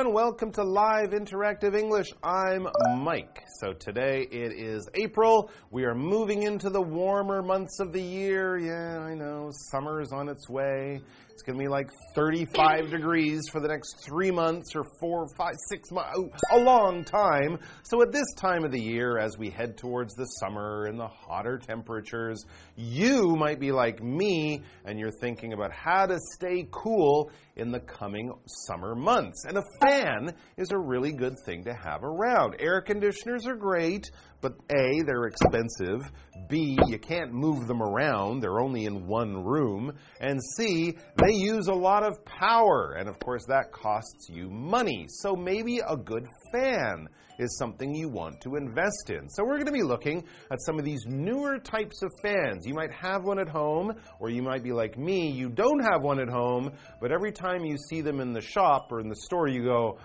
everyone. Welcome to Live Interactive English. I'm Mike. So today it is April. We are moving into the warmer months of the year. Yeah, I know. Summer is on its way. It's going to be like 35 degrees for the next three months or four, five, six months, oh, a long time. So, at this time of the year, as we head towards the summer and the hotter temperatures, you might be like me and you're thinking about how to stay cool in the coming summer months. And a fan is a really good thing to have around. Air conditioners are great, but A, they're expensive. B, you can't move them around, they're only in one room. And C, they use a lot of power. And of course, that costs you money. So maybe a good fan is something you want to invest in. So we're going to be looking at some of these newer types of fans. You might have one at home, or you might be like me, you don't have one at home, but every time you see them in the shop or in the store, you go,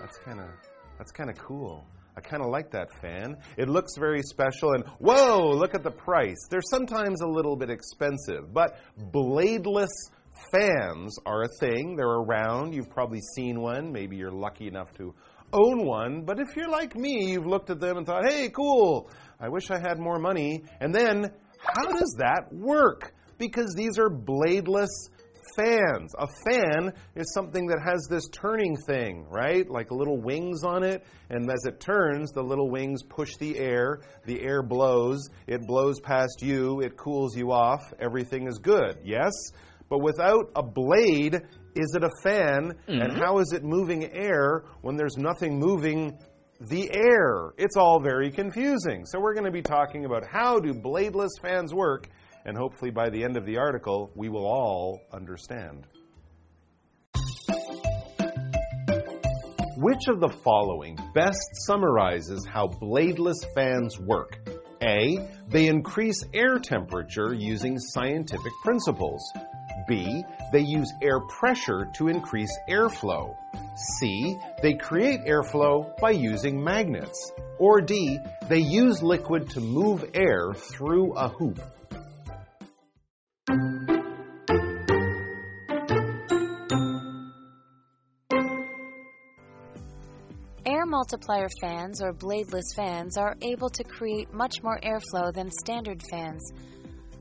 that's kind of that's kind of cool. I kind of like that fan. It looks very special, and whoa, look at the price. They're sometimes a little bit expensive, but bladeless fans are a thing. They're around. You've probably seen one. Maybe you're lucky enough to own one. But if you're like me, you've looked at them and thought, hey, cool, I wish I had more money. And then, how does that work? Because these are bladeless fans. A fan is something that has this turning thing, right? Like little wings on it. And as it turns, the little wings push the air. The air blows. It blows past you. It cools you off. Everything is good. Yes? But without a blade, is it a fan? Mm -hmm. And mm-hmm. how is it moving air when there's nothing moving the air? It's all very confusing. So we're going to be talking about how do bladeless fans work, and hopefully by the end of the article, we will all understand. Which of the following best summarizes how bladeless fans work? A. They increase air temperature using scientific principles. B. They use air pressure to increase airflow. C. They create airflow by using magnets. Or D. They use liquid to move air through a hoop. Multiplier fans or bladeless fans are able to create much more airflow than standard fans.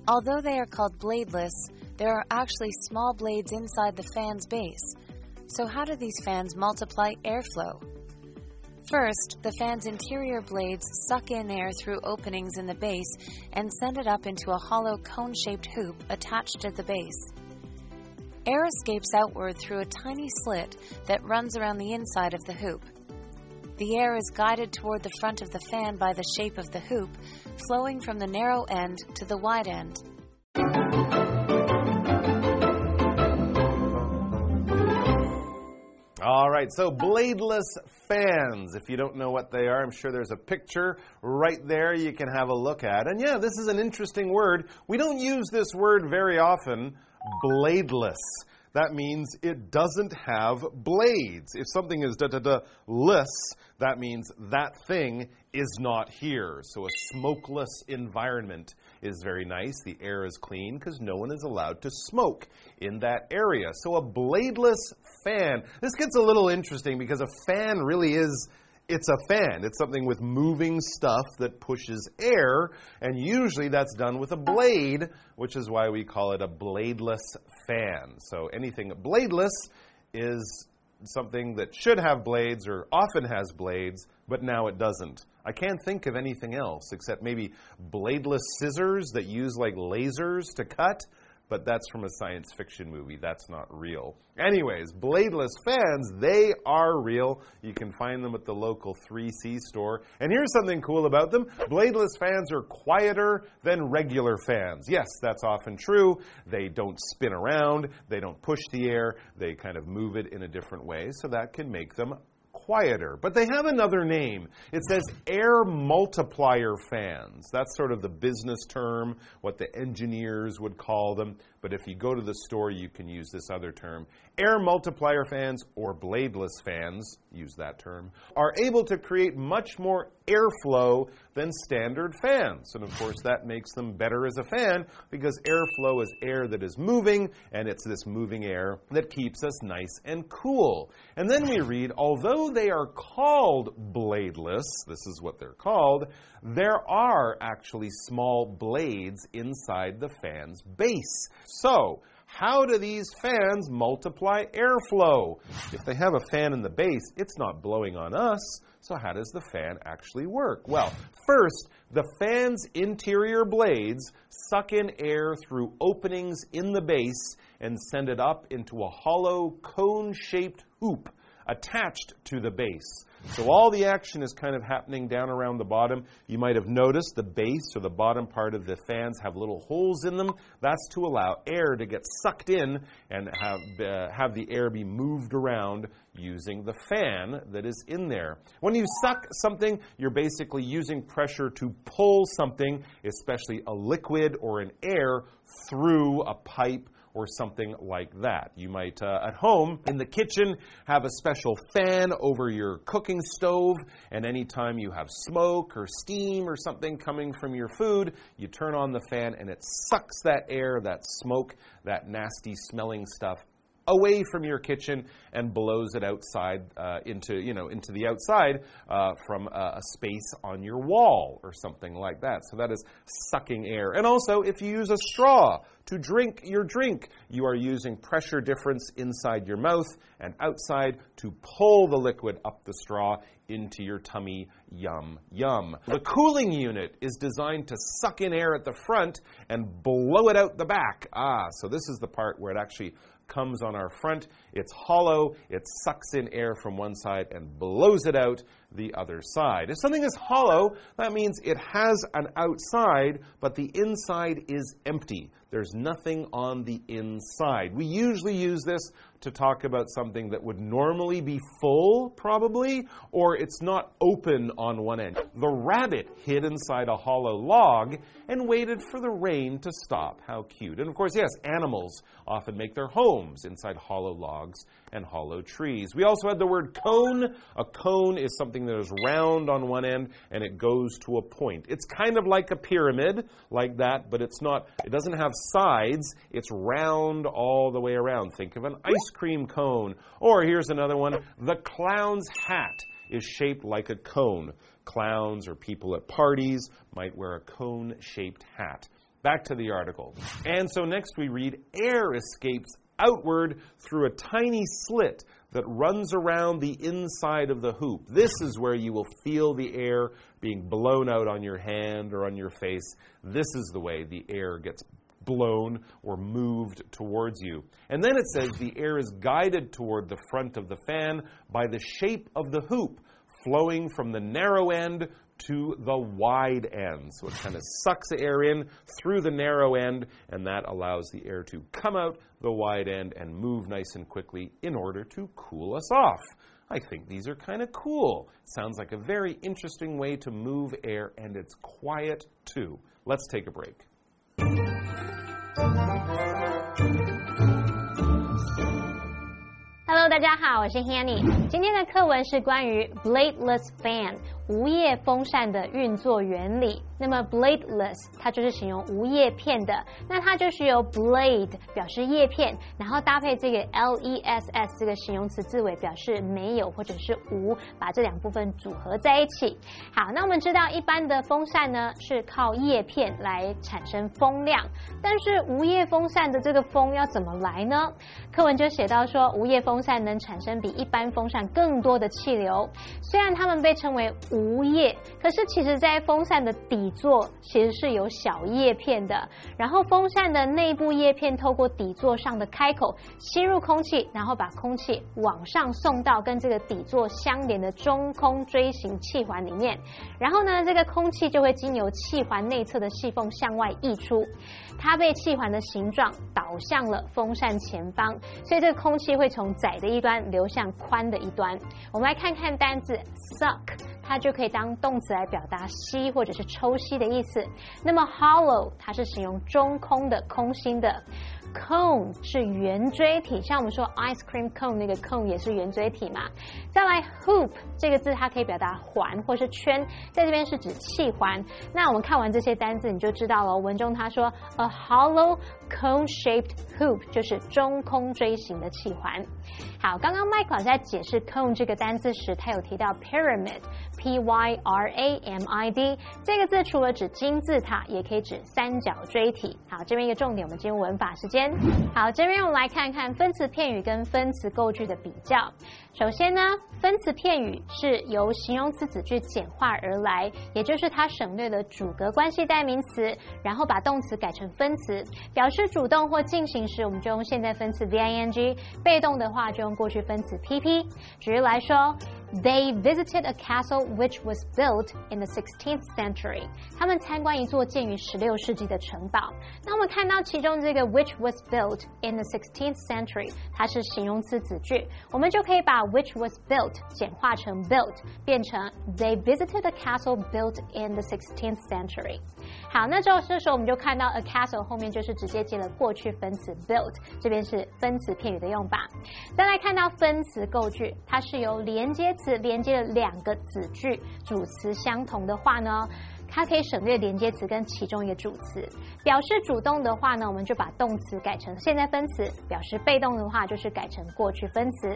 Although they are called bladeless, there are actually small blades inside the fan's base. So, how do these fans multiply airflow? First, the fan's interior blades suck in air through openings in the base and send it up into a hollow cone shaped hoop attached to the base. Air escapes outward through a tiny slit that runs around the inside of the hoop. The air is guided toward the front of the fan by the shape of the hoop, flowing from the narrow end to the wide end. All right, so bladeless fans. If you don't know what they are, I'm sure there's a picture right there you can have a look at. And yeah, this is an interesting word. We don't use this word very often, bladeless. That means it doesn't have blades. If something is da da da less, that means that thing is not here. So a smokeless environment is very nice. The air is clean because no one is allowed to smoke in that area. So a bladeless fan. This gets a little interesting because a fan really is it's a fan. It's something with moving stuff that pushes air, and usually that's done with a blade, which is why we call it a bladeless fan. So anything bladeless is something that should have blades or often has blades, but now it doesn't. I can't think of anything else except maybe bladeless scissors that use like lasers to cut, but that's from a science fiction movie. That's not real. Anyways, bladeless fans, they are real. You can find them at the local 3C store. And here's something cool about them bladeless fans are quieter than regular fans. Yes, that's often true. They don't spin around, they don't push the air, they kind of move it in a different way, so that can make them quieter. But they have another name. It says air multiplier fans. That's sort of the business term, what the engineers would call them. But if you go to the store, you can use this other term. Air multiplier fans or bladeless fans, use that term, are able to create much more airflow than standard fans. And of course, that makes them better as a fan because airflow is air that is moving, and it's this moving air that keeps us nice and cool. And then we read, although they are called bladeless, this is what they're called, there are actually small blades inside the fan's base. So, how do these fans multiply airflow? If they have a fan in the base, it's not blowing on us. So, how does the fan actually work? Well, first, the fan's interior blades suck in air through openings in the base and send it up into a hollow cone shaped hoop attached to the base. So all the action is kind of happening down around the bottom. You might have noticed the base or the bottom part of the fans have little holes in them. That's to allow air to get sucked in and have, uh, have the air be moved around using the fan that is in there. When you suck something, you're basically using pressure to pull something, especially a liquid or an air, through a pipe or something like that. You might, uh, at home, in the kitchen, have a special fan over your cooking stove, and anytime you have smoke or steam or something coming from your food, you turn on the fan and it sucks that air, that smoke, that nasty smelling stuff away from your kitchen and blows it outside uh, into you know into the outside uh, from a, a, space on your wall or something like that. So that is sucking air. And also, if you use a straw to drink your drink, you are using pressure difference inside your mouth and outside to pull the liquid up the straw into your tummy. Yum, yum. The cooling unit is designed to suck in air at the front and blow it out the back. Ah, so this is the part where it actually comes on our front. It's hollow, it sucks in air from one side and blows it out the other side. If something is hollow, that means it has an outside, but the inside is empty. There's nothing on the inside. We usually use this to talk about something that would normally be full, probably, or it's not open on one end. The rabbit hid inside a hollow log and waited for the rain to stop. How cute. And of course, yes, animals often make their homes inside hollow logs and hollow trees. We also had the word cone. A cone is something that is round on one end and it goes to a point. It's kind of like a pyramid, like that, but it's not, it doesn't have sides. It's round all the way around. Think of an ice cream cone. Or here's another one the clown's hat is shaped like a cone. Clowns or people at parties might wear a cone shaped hat. Back to the article. And so next we read air escapes outward through a tiny slit that runs around the inside of the hoop. This is where you will feel the air being blown out on your hand or on your face. This is the way the air gets blown or moved towards you. And then it says the air is guided toward the front of the fan by the shape of the hoop, flowing from the narrow end to the wide end. So it kind of sucks the air in through the narrow end, and that allows the air to come out the wide end and move nice and quickly in order to cool us off. I think these are kind of cool. Sounds like a very interesting way to move air, and it's quiet too. Let's take a break. Hello，大家好，我是 Hanny。今天的课文是关于 bladeless fan 无叶风扇的运作原理。那么 bladeless 它就是形容无叶片的，那它就是由 blade 表示叶片，然后搭配这个 less 这个形容词字尾表示没有或者是无，把这两部分组合在一起。好，那我们知道一般的风扇呢是靠叶片来产生风量，但是无叶风扇的这个风要怎么来呢？课文就写到说，无叶风扇能产生比一般风扇更多的气流，虽然它们被称为无叶，可是其实在风扇的底。座其实是有小叶片的，然后风扇的内部叶片透过底座上的开口吸入空气，然后把空气往上送到跟这个底座相连的中空锥形气环里面，然后呢，这个空气就会经由气环内侧的细缝向外溢出，它被气环的形状导向了风扇前方，所以这个空气会从窄的一端流向宽的一端。我们来看看单字 suck。它就可以当动词来表达吸或者是抽吸的意思。那么 hollow 它是形容中空的、空心的。cone 是圆锥体，像我们说 ice cream cone 那个 cone 也是圆锥体嘛。再来 hoop 这个字，它可以表达环或是圈，在这边是指气环。那我们看完这些单字，你就知道了。文中他说 a hollow cone-shaped hoop 就是中空锥形的气环。好，刚刚 Mike 老师在解释 cone 这个单字时，他有提到 pyramid。P Y R A M I D 这个字除了指金字塔，也可以指三角锥体。好，这边一个重点，我们进入文法时间。好，这边我们来看看分词片语跟分词构句的比较。首先呢，分词片语是由形容词子句简化而来，也就是它省略了主格关系代名词，然后把动词改成分词，表示主动或进行时，我们就用现在分词 V I N G；被动的话就用过去分词 P P。举例来说。They visited a castle which was built in the 16th century. 他们参观一座建于16世纪的城堡。那我们看到其中这个 which was built in the 16th century，它是形容词子句，我们就可以把 which was built 简化成 built，变成 They visited a castle built in the 16th century。 好，那之后这时候我们就看到 a castle 后面就是直接接了过去分词 built，这边是分词片语的用法。再来看到分词构句，它是由连接词连接了两个子句，主词相同的话呢，它可以省略连接词跟其中一个主词。表示主动的话呢，我们就把动词改成现在分词；表示被动的话，就是改成过去分词。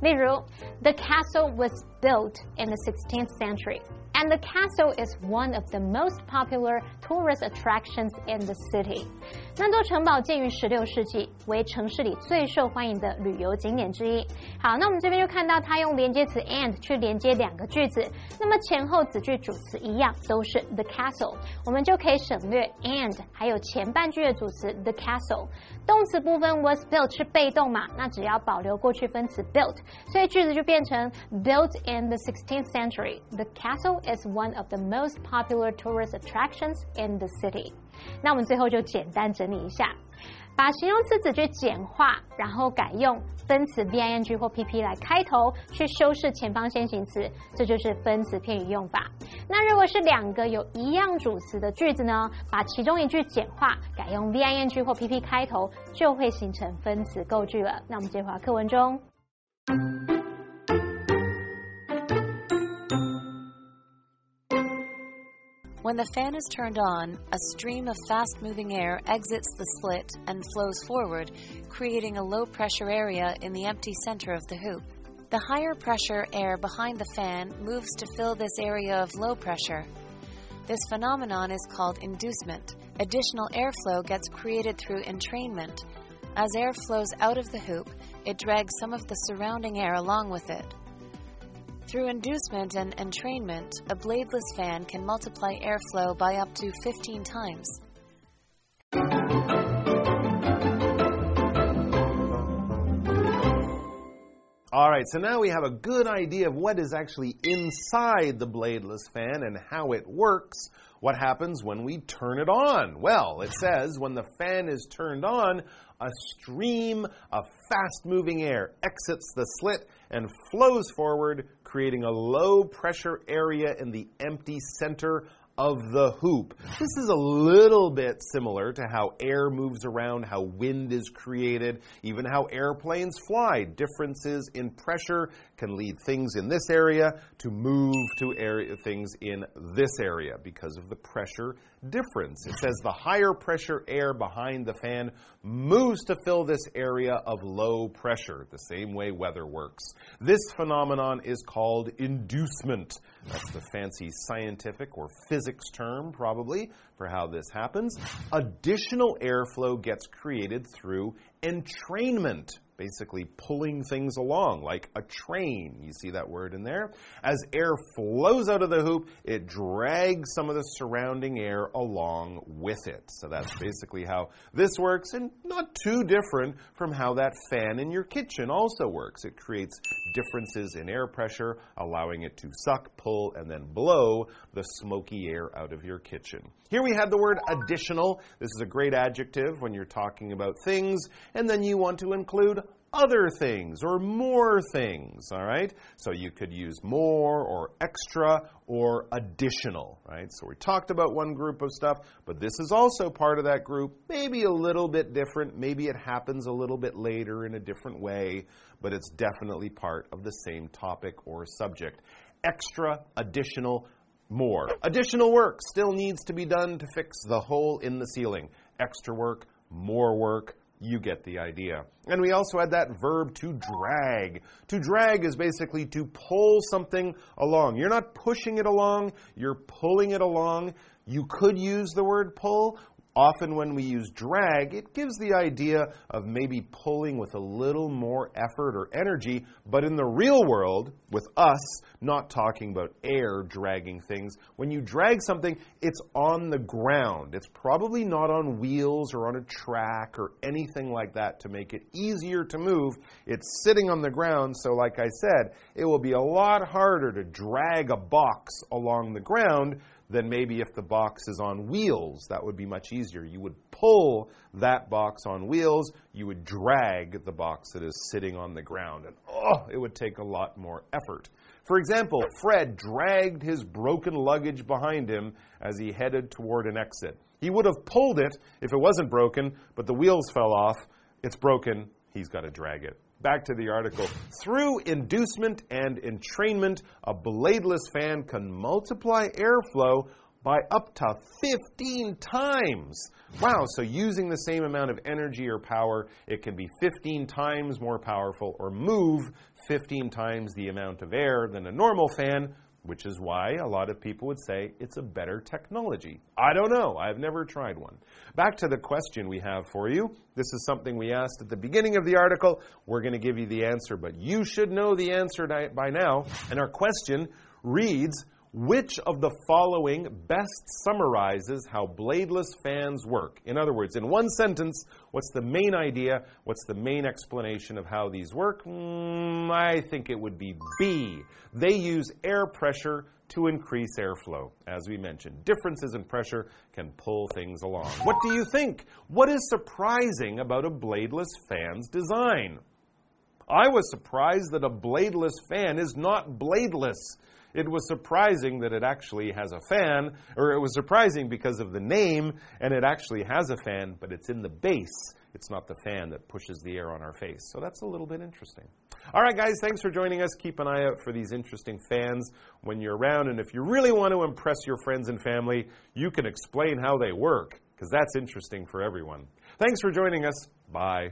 例如，The castle was built in the 16th century。and the castle is one of the most popular tourist attractions in the city. 那座城堡建于十六世纪，为城市里最受欢迎的旅游景点之一。好，那我们这边就看到它用连接词 and 去连接两个句子，那么前后子句主词一样都是 the castle，我们就可以省略 and 还有前半句的主词 the castle。动词部分 was built 是被动嘛，那只要保留过去分词 built，所以句子就变成 built in the 16th century. The castle Is one of the most popular tourist attractions in the city. 那我们最后就简单整理一下，把形容词子句简化，然后改用分词 v i n g 或 p p 来开头，去修饰前方先行词，这就是分词片语用法。那如果是两个有一样主词的句子呢，把其中一句简化，改用 v i n g 或 p p 开头，就会形成分词构句了。那我们接回课文中。When the fan is turned on, a stream of fast moving air exits the slit and flows forward, creating a low pressure area in the empty center of the hoop. The higher pressure air behind the fan moves to fill this area of low pressure. This phenomenon is called inducement. Additional airflow gets created through entrainment. As air flows out of the hoop, it drags some of the surrounding air along with it. Through inducement and entrainment, a bladeless fan can multiply airflow by up to 15 times. All right, so now we have a good idea of what is actually inside the bladeless fan and how it works. What happens when we turn it on? Well, it says when the fan is turned on, a stream of fast moving air exits the slit and flows forward, creating a low pressure area in the empty center of the hoop. This is a little bit similar to how air moves around, how wind is created, even how airplanes fly. Differences in pressure can lead things in this area to move to area things in this area because of the pressure difference. It says the higher pressure air behind the fan moves to fill this area of low pressure, the same way weather works. This phenomenon is called inducement. That's the fancy scientific or physics term, probably, for how this happens. Additional airflow gets created through entrainment basically pulling things along like a train. You see that word in there? As air flows out of the hoop, it drags some of the surrounding air along with it. So that's basically how this works, and not too different from how that fan in your kitchen also works. It creates differences in air pressure, allowing it to suck, pull, and then blow the smoky air out of your kitchen. Here we have the word additional. This is a great adjective when you're talking about things, and then you want to include other things or more things, all right? So you could use more or extra or additional, right? So we talked about one group of stuff, but this is also part of that group, maybe a little bit different. Maybe it happens a little bit later in a different way, but it's definitely part of the same topic or subject. Extra, additional, more. Additional work still needs to be done to fix the hole in the ceiling. Extra work, more work, you get the idea. And we also had that verb to drag. To drag is basically to pull something along. You're not pushing it along, you're pulling it along. You could use the word pull. Often, when we use drag, it gives the idea of maybe pulling with a little more effort or energy. But in the real world, with us not talking about air dragging things, when you drag something, it's on the ground. It's probably not on wheels or on a track or anything like that to make it easier to move. It's sitting on the ground, so, like I said, it will be a lot harder to drag a box along the ground than maybe if the box is on wheels. That would be much easier. You would pull that box on wheels, you would drag the box that is sitting on the ground, and oh, it would take a lot more effort. For example, Fred dragged his broken luggage behind him as he headed toward an exit. He would have pulled it if it wasn't broken, but the wheels fell off. It's broken, he's got to drag it. Back to the article. Through inducement and entrainment, a bladeless fan can multiply airflow by up to 15 times. Wow, so using the same amount of energy or power, it can be 15 times more powerful or move 15 times the amount of air than a normal fan which is why a lot of people would say it's a better technology. I don't know. I've never tried one. Back to the question we have for you. This is something we asked at the beginning of the article. We're going to give you the answer, but you should know the answer by now. And our question reads which of the following best summarizes how bladeless fans work? In other words, in one sentence, what's the main idea? What's the main explanation of how these work? Mm, I think it would be B. They use air pressure to increase airflow. As we mentioned, differences in pressure can pull things along. What do you think? What is surprising about a bladeless fan's design? I was surprised that a bladeless fan is not bladeless it was surprising that it actually has a fan, or it was surprising because of the name, and it actually has a fan, but it's in the base. It's not the fan that pushes the air on our face. So that's a little bit interesting. All right, guys, thanks for joining us. Keep an eye out for these interesting fans when you're around. And if you really want to impress your friends and family, you can explain how they work, because that's interesting for everyone. Thanks for joining us. Bye.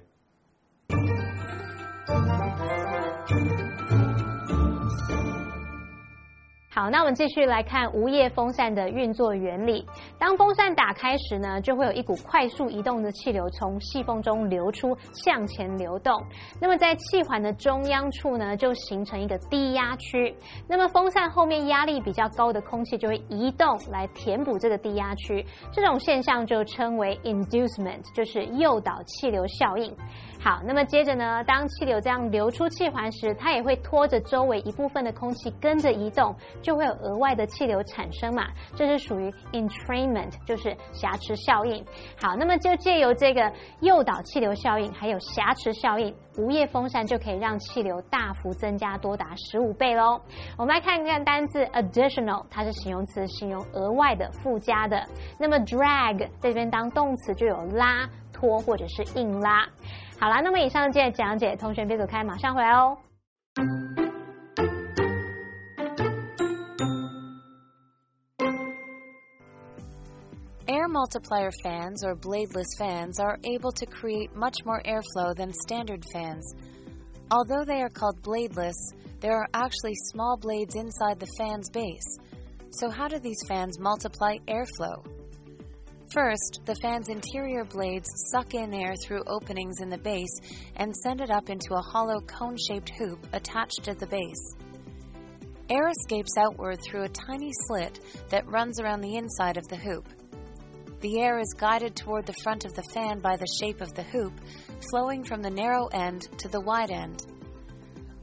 好，那我们继续来看无叶风扇的运作原理。当风扇打开时呢，就会有一股快速移动的气流从细缝中流出，向前流动。那么在气环的中央处呢，就形成一个低压区。那么风扇后面压力比较高的空气就会移动来填补这个低压区。这种现象就称为 inducement，就是诱导气流效应。好，那么接着呢，当气流这样流出气环时，它也会拖着周围一部分的空气跟着移动，就会有额外的气流产生嘛。这是属于 entrainment，就是挟持效应。好，那么就借由这个诱导气流效应，还有挟持效应，无叶风扇就可以让气流大幅增加，多达十五倍喽。我们来看一看单字 additional，它是形容词，形容额外的、附加的。那么 drag 在这边当动词就有拉、拖或者是硬拉。好了，那么以上这些讲解，同学别走开，马上回来哦。Air multiplier fans or bladeless fans are able to create much more airflow than standard fans. Although they are called bladeless, there are actually small blades inside the fan's base. So, how do these fans multiply airflow? First, the fan's interior blades suck in air through openings in the base and send it up into a hollow cone shaped hoop attached to the base. Air escapes outward through a tiny slit that runs around the inside of the hoop. The air is guided toward the front of the fan by the shape of the hoop, flowing from the narrow end to the wide end.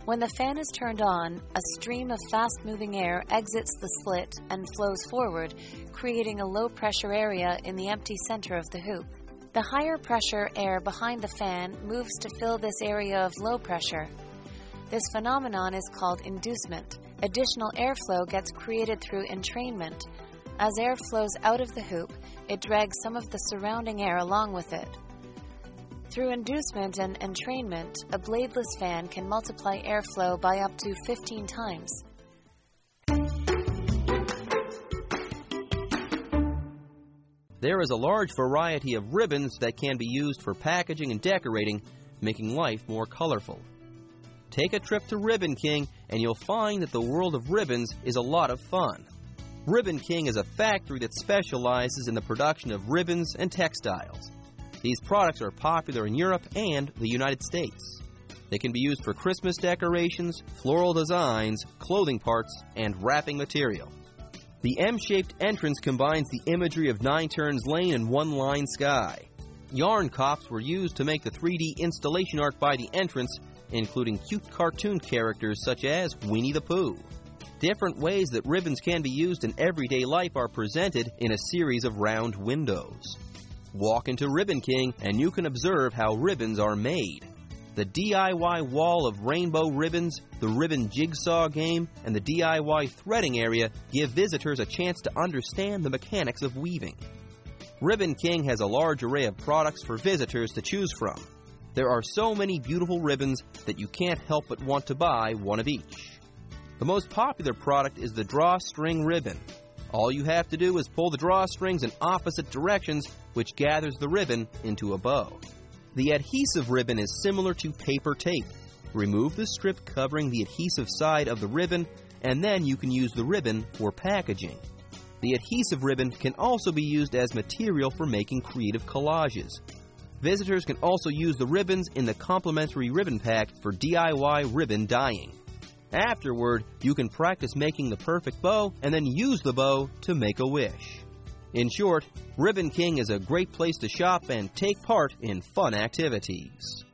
When the fan is turned on, a stream of fast moving air exits the slit and flows forward, creating a low pressure area in the empty center of the hoop. The higher pressure air behind the fan moves to fill this area of low pressure. This phenomenon is called inducement. Additional airflow gets created through entrainment. As air flows out of the hoop, it drags some of the surrounding air along with it. Through inducement and entrainment, a bladeless fan can multiply airflow by up to 15 times. There is a large variety of ribbons that can be used for packaging and decorating, making life more colorful. Take a trip to Ribbon King and you'll find that the world of ribbons is a lot of fun. Ribbon King is a factory that specializes in the production of ribbons and textiles. These products are popular in Europe and the United States. They can be used for Christmas decorations, floral designs, clothing parts, and wrapping material. The M-shaped entrance combines the imagery of Nine Turns Lane and One Line Sky. Yarn cops were used to make the 3D installation art by the entrance, including cute cartoon characters such as Winnie the Pooh. Different ways that ribbons can be used in everyday life are presented in a series of round windows. Walk into Ribbon King and you can observe how ribbons are made. The DIY wall of rainbow ribbons, the ribbon jigsaw game, and the DIY threading area give visitors a chance to understand the mechanics of weaving. Ribbon King has a large array of products for visitors to choose from. There are so many beautiful ribbons that you can't help but want to buy one of each. The most popular product is the drawstring ribbon. All you have to do is pull the drawstrings in opposite directions, which gathers the ribbon into a bow. The adhesive ribbon is similar to paper tape. Remove the strip covering the adhesive side of the ribbon, and then you can use the ribbon for packaging. The adhesive ribbon can also be used as material for making creative collages. Visitors can also use the ribbons in the complimentary ribbon pack for DIY ribbon dyeing. Afterward, you can practice making the perfect bow and then use the bow to make a wish. In short, Ribbon King is a great place to shop and take part in fun activities.